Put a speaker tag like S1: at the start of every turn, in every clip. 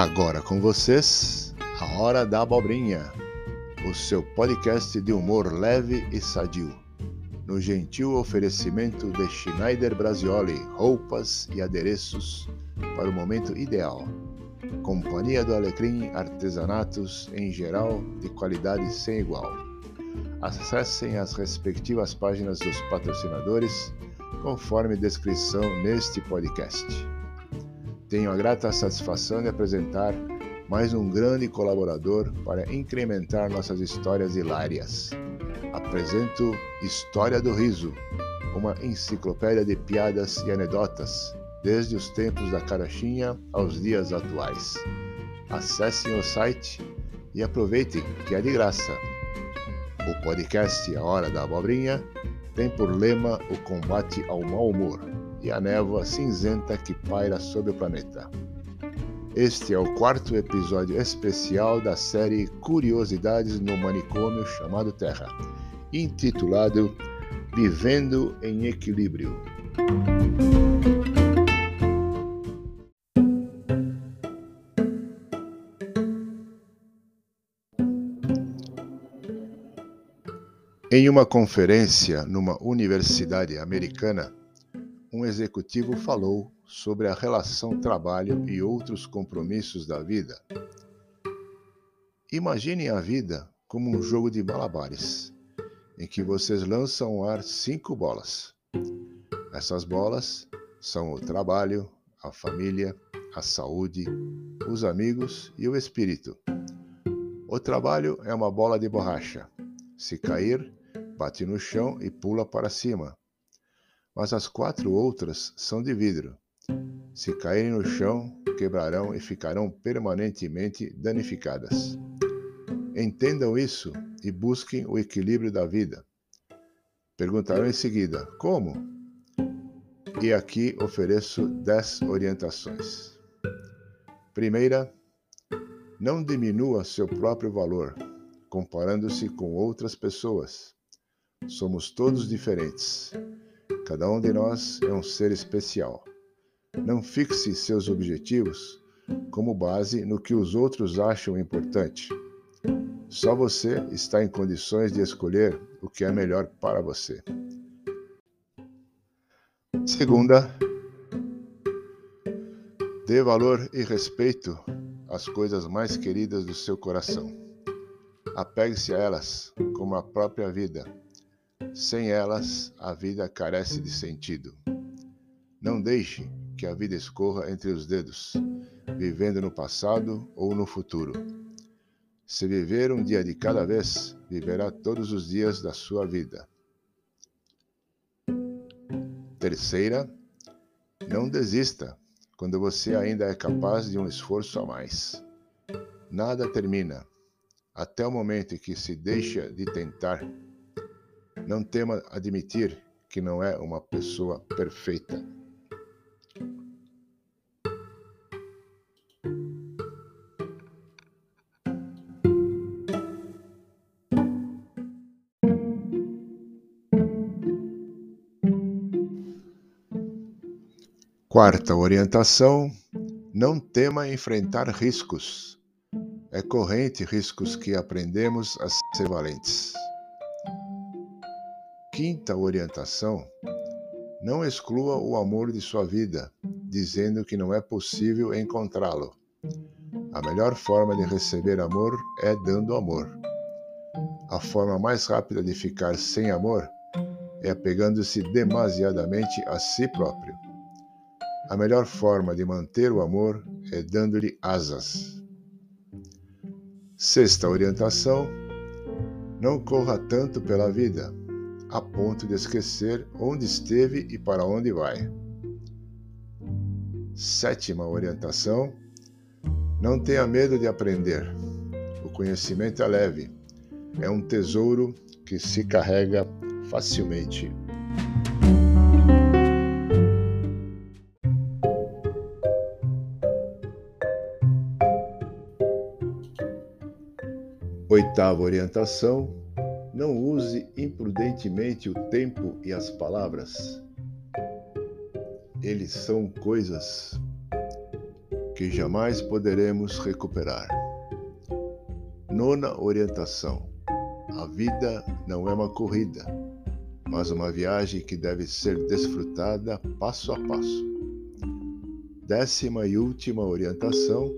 S1: Agora com vocês, a Hora da Abobrinha, o seu podcast de humor leve e sadio, no gentil oferecimento de Schneider Brasioli, roupas e adereços para o momento ideal. Companhia do Alecrim Artesanatos em geral de qualidade sem igual. Acessem as respectivas páginas dos patrocinadores conforme descrição neste podcast. Tenho a grata satisfação de apresentar mais um grande colaborador para incrementar nossas histórias hilárias. Apresento História do Riso, uma enciclopédia de piadas e anedotas, desde os tempos da carochinha aos dias atuais. Acessem o site e aproveitem que é de graça. O podcast A Hora da Abobrinha tem por lema o combate ao mau humor e a névoa cinzenta que paira sobre o planeta. Este é o quarto episódio especial da série Curiosidades no Manicômio chamado Terra, intitulado Vivendo em Equilíbrio. Em uma conferência numa universidade americana, um executivo falou sobre a relação trabalho e outros compromissos da vida. Imaginem a vida como um jogo de malabares, em que vocês lançam ao ar cinco bolas. Essas bolas são o trabalho, a família, a saúde, os amigos e o espírito. O trabalho é uma bola de borracha. Se cair, bate no chão e pula para cima. Mas as quatro outras são de vidro. Se caírem no chão, quebrarão e ficarão permanentemente danificadas. Entendam isso e busquem o equilíbrio da vida. Perguntarão em seguida: como? E aqui ofereço dez orientações. Primeira, não diminua seu próprio valor, comparando-se com outras pessoas. Somos todos diferentes. Cada um de nós é um ser especial. Não fixe seus objetivos como base no que os outros acham importante. Só você está em condições de escolher o que é melhor para você. Segunda, dê valor e respeito às coisas mais queridas do seu coração. Apegue-se a elas como a própria vida sem elas, a vida carece de sentido. Não deixe que a vida escorra entre os dedos, vivendo no passado ou no futuro. Se viver um dia de cada vez, viverá todos os dias da sua vida. Terceira, não desista quando você ainda é capaz de um esforço a mais. Nada termina até o momento em que se deixa de tentar não tema admitir que não é uma pessoa perfeita. Quarta orientação: não tema enfrentar riscos. É corrente riscos que aprendemos a ser valentes. Quinta orientação: não exclua o amor de sua vida, dizendo que não é possível encontrá-lo. A melhor forma de receber amor é dando amor. A forma mais rápida de ficar sem amor é apegando-se demasiadamente a si próprio. A melhor forma de manter o amor é dando-lhe asas. Sexta orientação: não corra tanto pela vida a ponto de esquecer onde esteve e para onde vai. Sétima orientação: não tenha medo de aprender. O conhecimento é leve, é um tesouro que se carrega facilmente. Oitava orientação: não use imprudentemente o tempo e as palavras. Eles são coisas que jamais poderemos recuperar. Nona orientação: a vida não é uma corrida, mas uma viagem que deve ser desfrutada passo a passo. Décima e última orientação: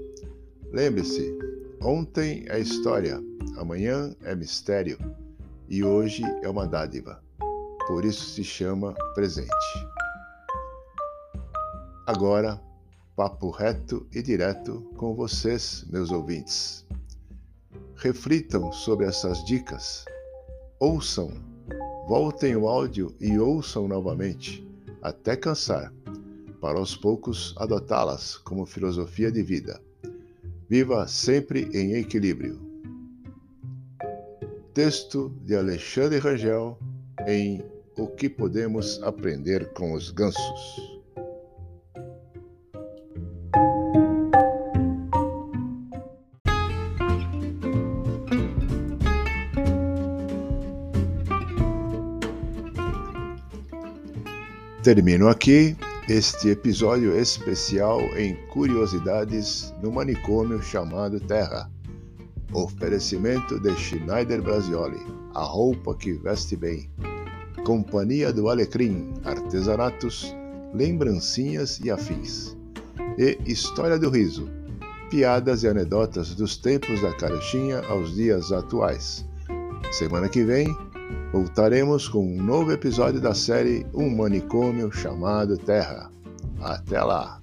S1: lembre-se, ontem é história, amanhã é mistério e hoje é uma dádiva. Por isso se chama presente. Agora, papo reto e direto com vocês, meus ouvintes. Reflitam sobre essas dicas, ouçam, voltem o áudio e ouçam novamente, até cansar, para aos poucos adotá-las como filosofia de vida. Viva sempre em equilíbrio. Texto de Alexandre Rangel em O que podemos aprender com os gansos. Termino aqui este episódio especial em Curiosidades no manicômio chamado Terra. Oferecimento de Schneider Brasioli, a roupa que veste bem. Companhia do Alecrim, artesanatos, lembrancinhas e afins. E História do Riso, piadas e anedotas dos tempos da carochinha aos dias atuais. Semana que vem voltaremos com um novo episódio da série Um Manicômio chamado Terra. Até lá!